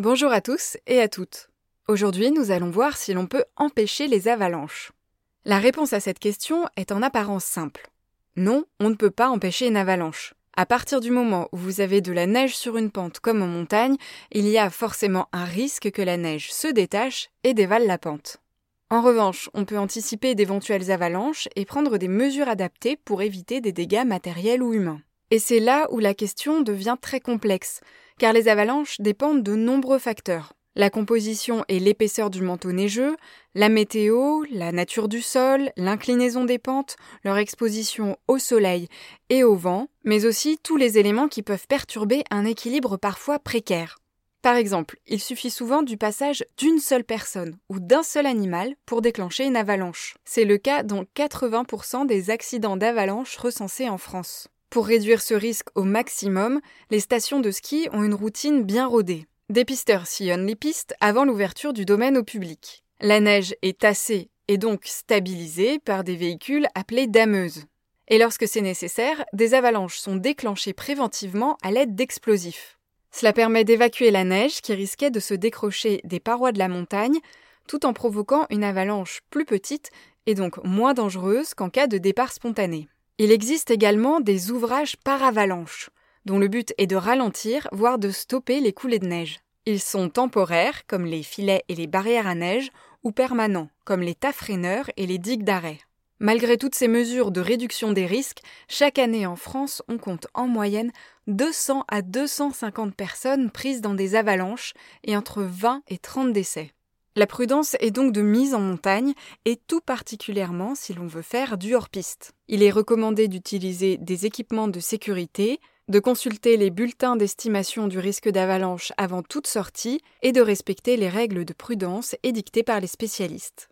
Bonjour à tous et à toutes. Aujourd'hui, nous allons voir si l'on peut empêcher les avalanches. La réponse à cette question est en apparence simple. Non, on ne peut pas empêcher une avalanche. À partir du moment où vous avez de la neige sur une pente comme en montagne, il y a forcément un risque que la neige se détache et dévale la pente. En revanche, on peut anticiper d'éventuelles avalanches et prendre des mesures adaptées pour éviter des dégâts matériels ou humains. Et c'est là où la question devient très complexe, car les avalanches dépendent de nombreux facteurs. La composition et l'épaisseur du manteau neigeux, la météo, la nature du sol, l'inclinaison des pentes, leur exposition au soleil et au vent, mais aussi tous les éléments qui peuvent perturber un équilibre parfois précaire. Par exemple, il suffit souvent du passage d'une seule personne ou d'un seul animal pour déclencher une avalanche. C'est le cas dans 80% des accidents d'avalanche recensés en France. Pour réduire ce risque au maximum, les stations de ski ont une routine bien rodée. Des pisteurs sillonnent les pistes avant l'ouverture du domaine au public. La neige est tassée et donc stabilisée par des véhicules appelés dameuses. Et lorsque c'est nécessaire, des avalanches sont déclenchées préventivement à l'aide d'explosifs. Cela permet d'évacuer la neige qui risquait de se décrocher des parois de la montagne, tout en provoquant une avalanche plus petite et donc moins dangereuse qu'en cas de départ spontané. Il existe également des ouvrages par avalanche, dont le but est de ralentir, voire de stopper les coulées de neige. Ils sont temporaires, comme les filets et les barrières à neige, ou permanents, comme les tafreineurs et les digues d'arrêt. Malgré toutes ces mesures de réduction des risques, chaque année en France, on compte en moyenne 200 à 250 personnes prises dans des avalanches et entre 20 et 30 décès. La prudence est donc de mise en montagne et tout particulièrement si l'on veut faire du hors-piste. Il est recommandé d'utiliser des équipements de sécurité, de consulter les bulletins d'estimation du risque d'avalanche avant toute sortie et de respecter les règles de prudence édictées par les spécialistes.